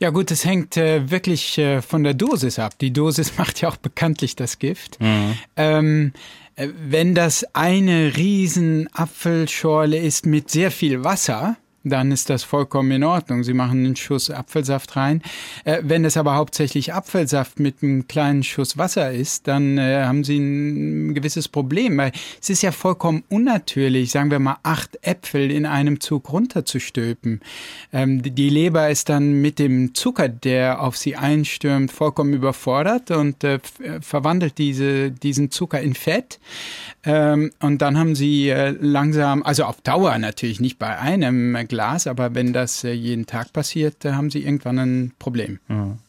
Ja gut, es hängt äh, wirklich äh, von der Dosis ab. Die Dosis macht ja auch bekanntlich das Gift. Mhm. Ähm, äh, wenn das eine riesen Apfelschorle ist mit sehr viel Wasser, dann ist das vollkommen in Ordnung. Sie machen einen Schuss Apfelsaft rein. Äh, wenn es aber hauptsächlich Apfelsaft mit einem kleinen Schuss Wasser ist, dann äh, haben Sie ein gewisses Problem, weil es ist ja vollkommen unnatürlich, sagen wir mal, acht Äpfel in einem Zug runterzustülpen. Ähm, die Leber ist dann mit dem Zucker, der auf sie einstürmt, vollkommen überfordert und äh, äh verwandelt diese, diesen Zucker in Fett. Ähm, und dann haben Sie äh, langsam, also auf Dauer natürlich nicht bei einem Glas, aber wenn das äh, jeden Tag passiert, haben Sie irgendwann ein Problem. Mhm.